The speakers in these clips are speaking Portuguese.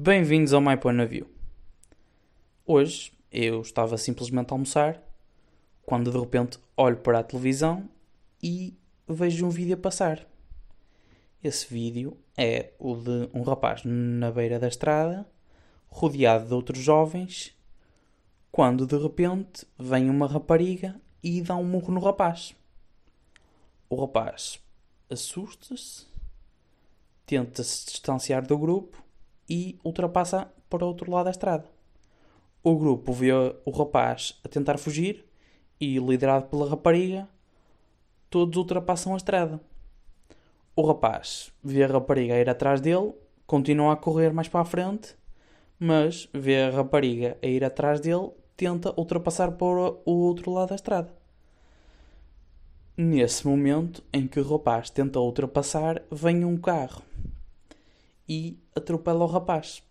Bem-vindos ao My Point of View. Hoje eu estava simplesmente a almoçar quando de repente olho para a televisão e vejo um vídeo a passar. Esse vídeo é o de um rapaz na beira da estrada, rodeado de outros jovens, quando de repente vem uma rapariga e dá um murro no rapaz. O rapaz assusta-se, tenta se distanciar do grupo e ultrapassa para o outro lado da estrada. O grupo vê o rapaz a tentar fugir e, liderado pela rapariga, todos ultrapassam a estrada. O rapaz vê a rapariga ir atrás dele, continua a correr mais para a frente, mas vê a rapariga a ir atrás dele, tenta ultrapassar para o outro lado da estrada. Nesse momento em que o rapaz tenta ultrapassar, vem um carro e atropela o rapaz.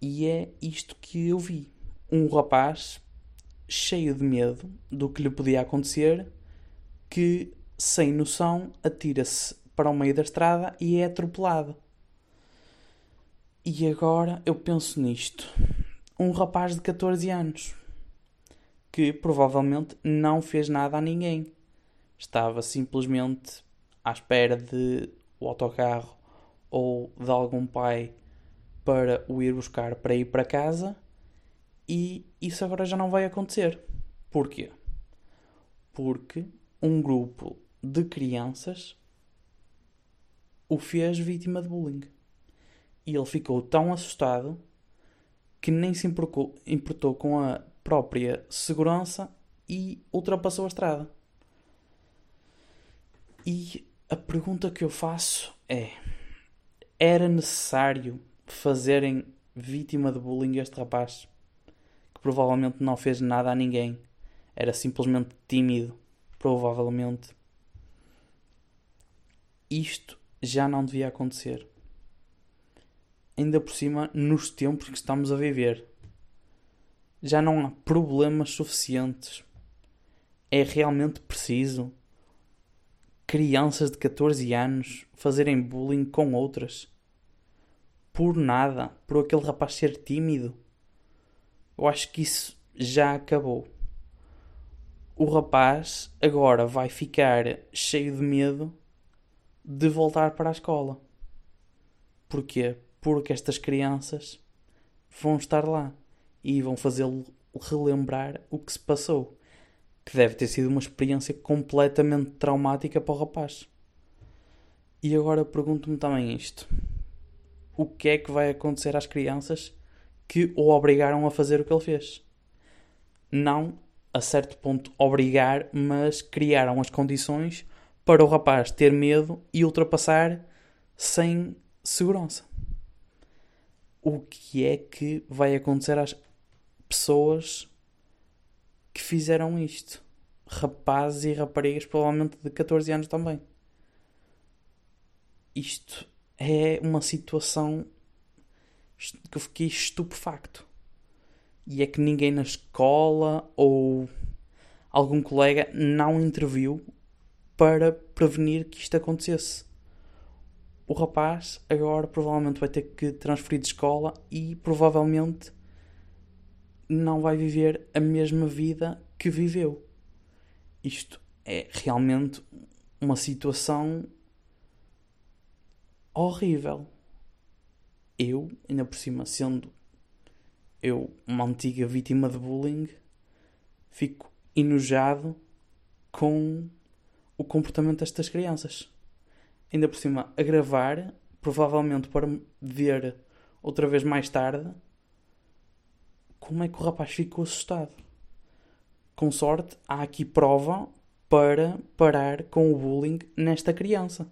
E é isto que eu vi. Um rapaz cheio de medo do que lhe podia acontecer, que, sem noção, atira-se para o meio da estrada e é atropelado. E agora eu penso nisto. Um rapaz de 14 anos que provavelmente não fez nada a ninguém. Estava simplesmente à espera de o autocarro ou de algum pai para o ir buscar para ir para casa e isso agora já não vai acontecer. Porquê? Porque um grupo de crianças o fez vítima de bullying. E ele ficou tão assustado que nem se importou com a própria segurança e ultrapassou a estrada. E a pergunta que eu faço é: era necessário fazerem vítima de bullying este rapaz? Que provavelmente não fez nada a ninguém. Era simplesmente tímido. Provavelmente. Isto já não devia acontecer. Ainda por cima, nos tempos que estamos a viver já não há problemas suficientes. É realmente preciso crianças de 14 anos fazerem bullying com outras por nada, por aquele rapaz ser tímido. Eu acho que isso já acabou. O rapaz agora vai ficar cheio de medo de voltar para a escola. Porquê? Porque estas crianças vão estar lá e vão fazê-lo relembrar o que se passou. Que deve ter sido uma experiência completamente traumática para o rapaz. E agora pergunto-me também isto: o que é que vai acontecer às crianças que o obrigaram a fazer o que ele fez? Não, a certo ponto, obrigar, mas criaram as condições para o rapaz ter medo e ultrapassar sem segurança. O que é que vai acontecer às pessoas que fizeram isto. Rapazes e raparigas, provavelmente de 14 anos também. Isto é uma situação que eu fiquei estupefacto. E é que ninguém na escola ou algum colega não interviu para prevenir que isto acontecesse. O rapaz agora provavelmente vai ter que transferir de escola e provavelmente não vai viver a mesma vida que viveu. Isto é realmente uma situação horrível. Eu, ainda por cima, sendo eu uma antiga vítima de bullying, fico enojado com o comportamento destas crianças. Ainda por cima, a gravar, provavelmente para ver outra vez mais tarde como é que o rapaz ficou assustado. Com sorte, há aqui prova para parar com o bullying nesta criança.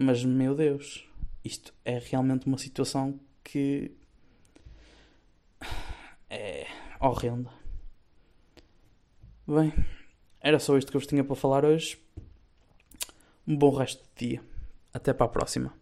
Mas, meu Deus, isto é realmente uma situação que é horrenda. Bem, era só isto que eu vos tinha para falar hoje. Um bom resto de dia. Até para a próxima.